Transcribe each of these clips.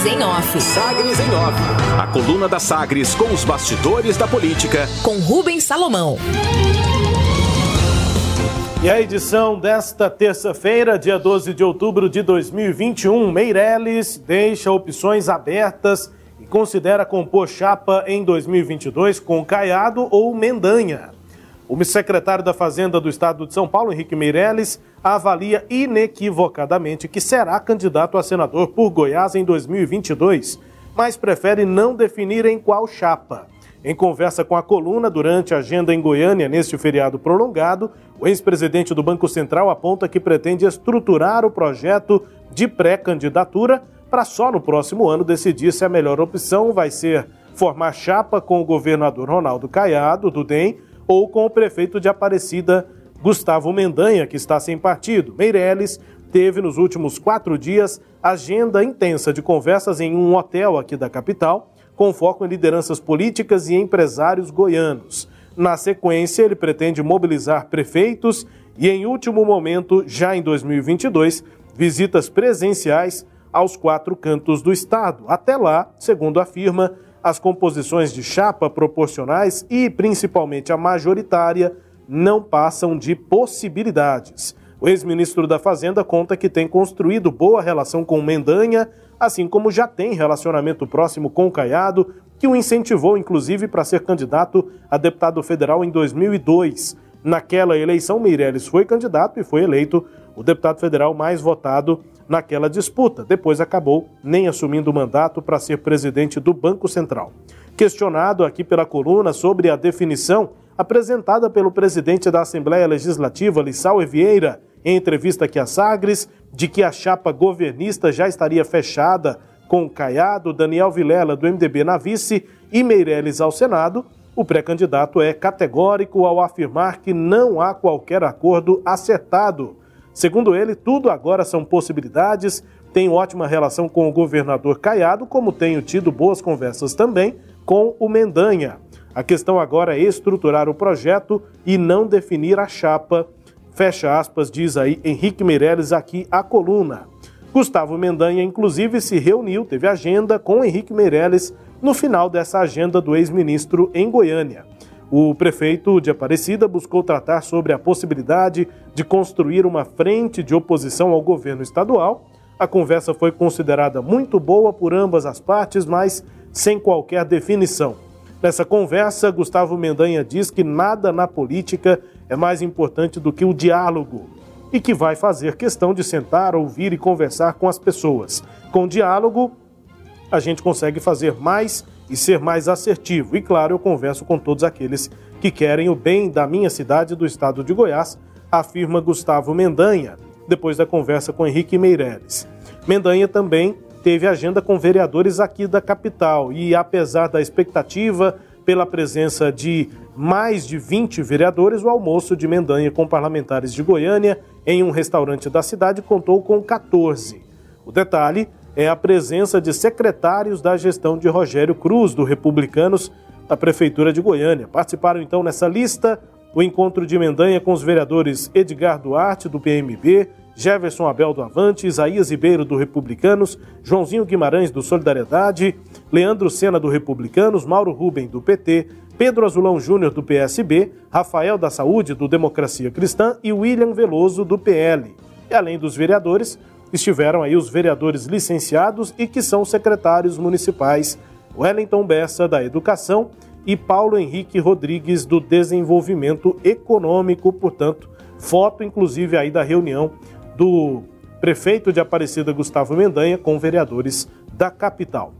Sagres em Off. Sagres em Off. A coluna da Sagres com os bastidores da política. Com Rubens Salomão. E a edição desta terça-feira, dia 12 de outubro de 2021, Meirelles deixa opções abertas e considera compor chapa em 2022 com Caiado ou Mendanha. O secretário da Fazenda do Estado de São Paulo, Henrique Meirelles, avalia inequivocadamente que será candidato a senador por Goiás em 2022, mas prefere não definir em qual chapa. Em conversa com a coluna durante a agenda em Goiânia neste feriado prolongado, o ex-presidente do Banco Central aponta que pretende estruturar o projeto de pré-candidatura para só no próximo ano decidir se a melhor opção vai ser formar chapa com o governador Ronaldo Caiado, do DEM, ou com o prefeito de Aparecida, Gustavo Mendanha, que está sem partido. Meirelles teve nos últimos quatro dias agenda intensa de conversas em um hotel aqui da capital com foco em lideranças políticas e empresários goianos. Na sequência, ele pretende mobilizar prefeitos e, em último momento, já em 2022, visitas presenciais aos quatro cantos do estado. Até lá, segundo afirma, as composições de chapa proporcionais e, principalmente, a majoritária não passam de possibilidades. O ex-ministro da Fazenda conta que tem construído boa relação com Mendanha, assim como já tem relacionamento próximo com Caiado, que o incentivou inclusive para ser candidato a deputado federal em 2002. Naquela eleição, Meirelles foi candidato e foi eleito o deputado federal mais votado naquela disputa. Depois acabou nem assumindo o mandato para ser presidente do Banco Central. Questionado aqui pela coluna sobre a definição apresentada pelo presidente da Assembleia Legislativa, Lissau Vieira, em entrevista aqui a Sagres, de que a chapa governista já estaria fechada com Caiado, Daniel Vilela do MDB na vice e Meirelles ao Senado, o pré-candidato é categórico ao afirmar que não há qualquer acordo acertado. Segundo ele, tudo agora são possibilidades. Tenho ótima relação com o governador Caiado, como tenho tido boas conversas também com o Mendanha. A questão agora é estruturar o projeto e não definir a chapa Fecha aspas, diz aí Henrique Meirelles aqui a coluna. Gustavo Mendanha, inclusive, se reuniu, teve agenda com Henrique Meirelles no final dessa agenda do ex-ministro em Goiânia. O prefeito de Aparecida buscou tratar sobre a possibilidade de construir uma frente de oposição ao governo estadual. A conversa foi considerada muito boa por ambas as partes, mas sem qualquer definição. Nessa conversa, Gustavo Mendanha diz que nada na política é mais importante do que o diálogo e que vai fazer questão de sentar, ouvir e conversar com as pessoas. Com diálogo, a gente consegue fazer mais e ser mais assertivo. E claro, eu converso com todos aqueles que querem o bem da minha cidade do estado de Goiás, afirma Gustavo Mendanha, depois da conversa com Henrique Meirelles. Mendanha também teve agenda com vereadores aqui da capital e, apesar da expectativa pela presença de mais de 20 vereadores, o almoço de Mendanha com parlamentares de Goiânia em um restaurante da cidade contou com 14. O detalhe é a presença de secretários da gestão de Rogério Cruz, do Republicanos, da Prefeitura de Goiânia. Participaram então nessa lista o encontro de Mendanha com os vereadores Edgar Duarte, do PMB, Jefferson Abel do Avante, Isaías Ribeiro do Republicanos, Joãozinho Guimarães do Solidariedade, Leandro Sena do Republicanos, Mauro Rubem do PT, Pedro Azulão Júnior do PSB, Rafael da Saúde do Democracia Cristã e William Veloso do PL. E além dos vereadores, estiveram aí os vereadores licenciados e que são secretários municipais, Wellington Bessa da Educação e Paulo Henrique Rodrigues do Desenvolvimento Econômico, portanto, foto inclusive aí da reunião do prefeito de Aparecida Gustavo Mendanha com vereadores da capital.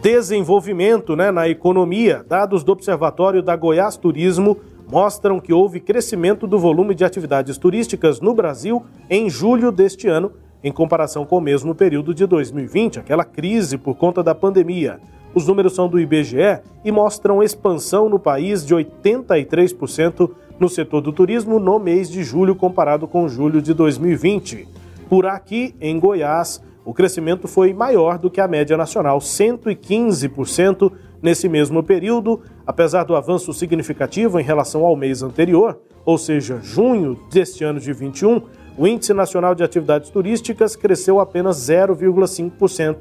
Desenvolvimento né, na economia. Dados do Observatório da Goiás Turismo mostram que houve crescimento do volume de atividades turísticas no Brasil em julho deste ano, em comparação com o mesmo período de 2020, aquela crise por conta da pandemia. Os números são do IBGE e mostram expansão no país de 83% no setor do turismo no mês de julho comparado com julho de 2020. Por aqui, em Goiás, o crescimento foi maior do que a média nacional, 115% nesse mesmo período, apesar do avanço significativo em relação ao mês anterior, ou seja, junho deste ano de 21, o Índice Nacional de Atividades Turísticas cresceu apenas 0,5%,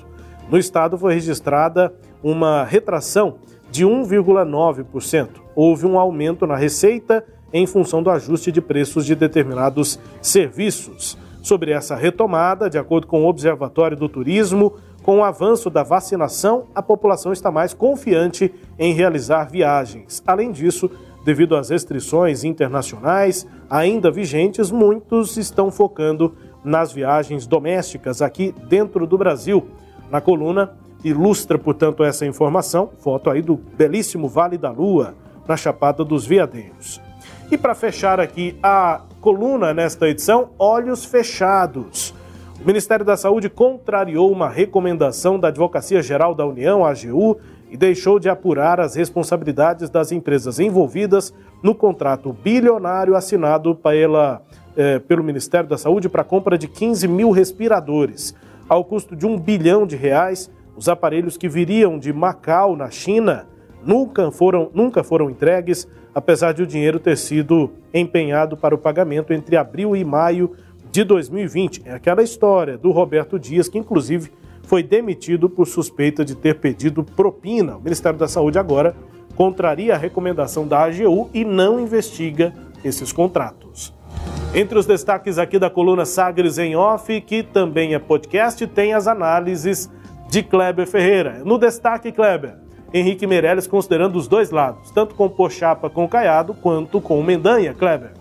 No estado foi registrada uma retração de 1,9%. Houve um aumento na receita em função do ajuste de preços de determinados serviços. Sobre essa retomada, de acordo com o Observatório do Turismo, com o avanço da vacinação, a população está mais confiante em realizar viagens. Além disso, devido às restrições internacionais ainda vigentes, muitos estão focando nas viagens domésticas aqui dentro do Brasil. Na coluna ilustra, portanto, essa informação, foto aí do belíssimo Vale da Lua, na Chapada dos Veadeiros. E para fechar aqui a coluna nesta edição, olhos fechados. O Ministério da Saúde contrariou uma recomendação da Advocacia Geral da União, AGU, e deixou de apurar as responsabilidades das empresas envolvidas no contrato bilionário assinado pela, eh, pelo Ministério da Saúde para a compra de 15 mil respiradores. Ao custo de um bilhão de reais, os aparelhos que viriam de Macau, na China, nunca foram, nunca foram entregues, apesar de o dinheiro ter sido empenhado para o pagamento entre abril e maio de 2020. É aquela história do Roberto Dias, que inclusive foi demitido por suspeita de ter pedido propina. O Ministério da Saúde agora contraria a recomendação da AGU e não investiga esses contratos. Entre os destaques aqui da coluna Sagres em Off, que também é podcast, tem as análises de Kleber Ferreira. No destaque, Kleber, Henrique Meirelles considerando os dois lados, tanto com Pochapa com Caiado quanto com Mendanha, Kleber.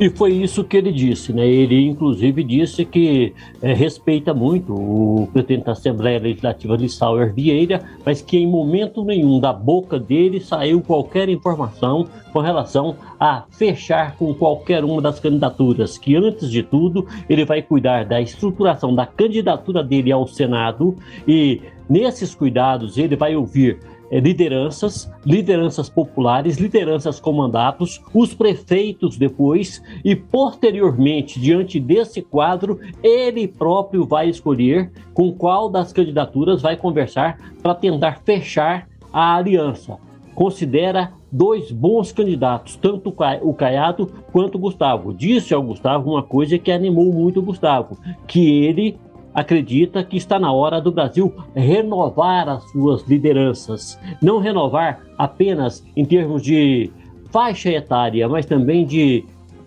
E foi isso que ele disse, né? Ele, inclusive, disse que é, respeita muito o presidente da Assembleia Legislativa de Sauer Vieira, mas que em momento nenhum da boca dele saiu qualquer informação com relação a fechar com qualquer uma das candidaturas, que antes de tudo ele vai cuidar da estruturação da candidatura dele ao Senado e nesses cuidados ele vai ouvir lideranças, lideranças populares, lideranças com mandatos, os prefeitos depois e posteriormente, diante desse quadro, ele próprio vai escolher com qual das candidaturas vai conversar para tentar fechar a aliança. Considera dois bons candidatos, tanto o Caiado quanto o Gustavo. Disse ao Gustavo uma coisa que animou muito o Gustavo, que ele acredita que está na hora do Brasil renovar as suas lideranças. Não renovar apenas em termos de faixa etária, mas também de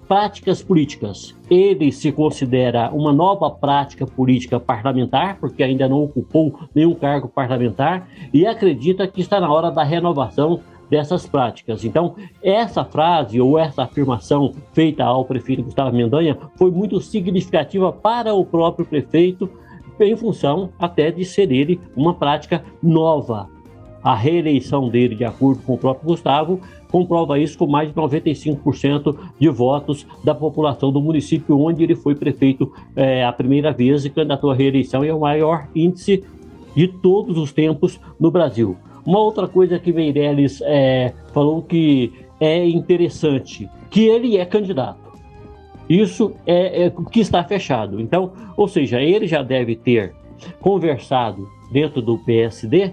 práticas políticas. Ele se considera uma nova prática política parlamentar, porque ainda não ocupou nenhum cargo parlamentar, e acredita que está na hora da renovação dessas práticas. Então, essa frase ou essa afirmação feita ao prefeito Gustavo Mendanha foi muito significativa para o próprio prefeito, em função até de ser ele uma prática nova. A reeleição dele, de acordo com o próprio Gustavo, comprova isso com mais de 95% de votos da população do município onde ele foi prefeito é, a primeira vez e candidatou à reeleição e é o maior índice de todos os tempos no Brasil. Uma outra coisa que Meirelles é, falou que é interessante, que ele é candidato. Isso é, é que está fechado. Então, ou seja, ele já deve ter conversado dentro do PSD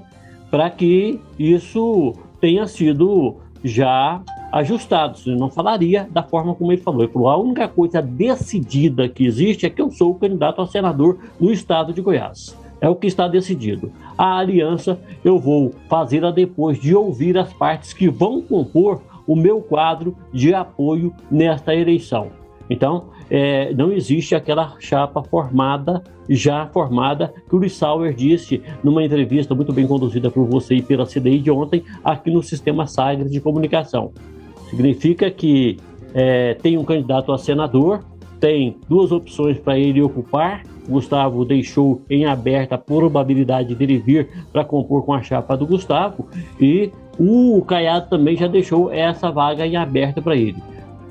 para que isso tenha sido já ajustado. Ele não falaria da forma como ele falou. Ele falou: a única coisa decidida que existe é que eu sou o candidato a senador no estado de Goiás. É o que está decidido. A aliança eu vou fazê-la depois de ouvir as partes que vão compor o meu quadro de apoio nesta eleição. Então, é, não existe aquela chapa formada, já formada, que o Luiz Sauer disse numa entrevista muito bem conduzida por você e pela CDI de ontem, aqui no Sistema Sagres de Comunicação. Significa que é, tem um candidato a senador, tem duas opções para ele ocupar. Gustavo deixou em aberta a probabilidade dele vir para compor com a chapa do Gustavo e o Caiado também já deixou essa vaga em aberta para ele.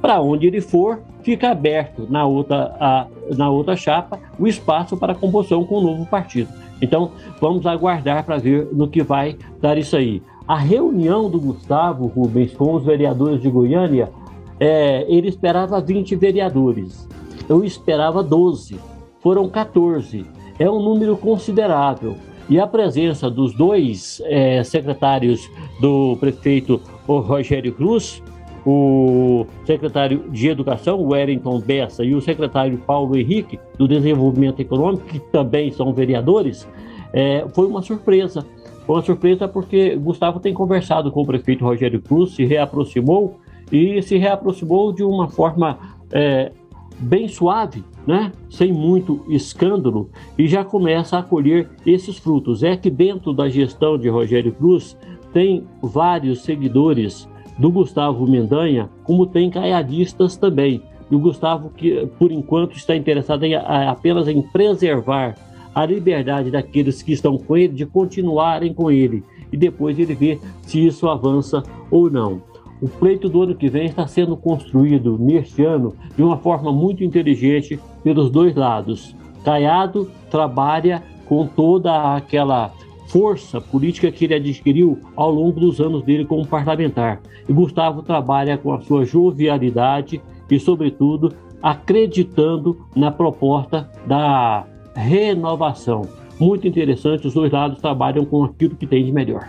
Para onde ele for, fica aberto na outra, a, na outra chapa o espaço para composição com o novo partido. Então, vamos aguardar para ver no que vai dar isso aí. A reunião do Gustavo Rubens com os vereadores de Goiânia, é, ele esperava 20 vereadores. Eu esperava 12. Foram 14. É um número considerável. E a presença dos dois é, secretários do prefeito Rogério Cruz o secretário de Educação, Wellington Bessa, e o secretário Paulo Henrique, do Desenvolvimento Econômico, que também são vereadores, é, foi uma surpresa. Foi uma surpresa porque Gustavo tem conversado com o prefeito Rogério Cruz, se reaproximou e se reaproximou de uma forma é, bem suave, né? sem muito escândalo, e já começa a colher esses frutos. É que dentro da gestão de Rogério Cruz tem vários seguidores do Gustavo Mendanha, como tem caiadistas também. E o Gustavo, que por enquanto está interessado em, apenas em preservar a liberdade daqueles que estão com ele de continuarem com ele e depois ele vê se isso avança ou não. O pleito do ano que vem está sendo construído neste ano de uma forma muito inteligente pelos dois lados. Caiado trabalha com toda aquela força política que ele adquiriu ao longo dos anos dele como parlamentar. E Gustavo trabalha com a sua jovialidade e, sobretudo, acreditando na proposta da renovação. Muito interessante, os dois lados trabalham com aquilo que tem de melhor.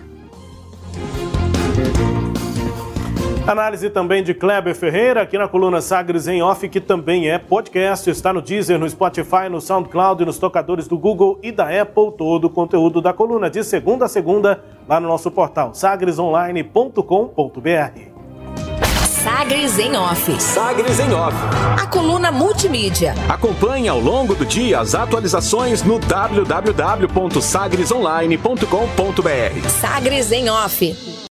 Análise também de Kleber Ferreira, aqui na coluna Sagres em Off, que também é podcast. Está no Deezer, no Spotify, no SoundCloud e nos tocadores do Google e da Apple. Todo o conteúdo da coluna de segunda a segunda lá no nosso portal sagresonline.com.br. Sagres em Off. Sagres em Off. A coluna multimídia. Acompanhe ao longo do dia as atualizações no www.sagresonline.com.br. Sagres em Off.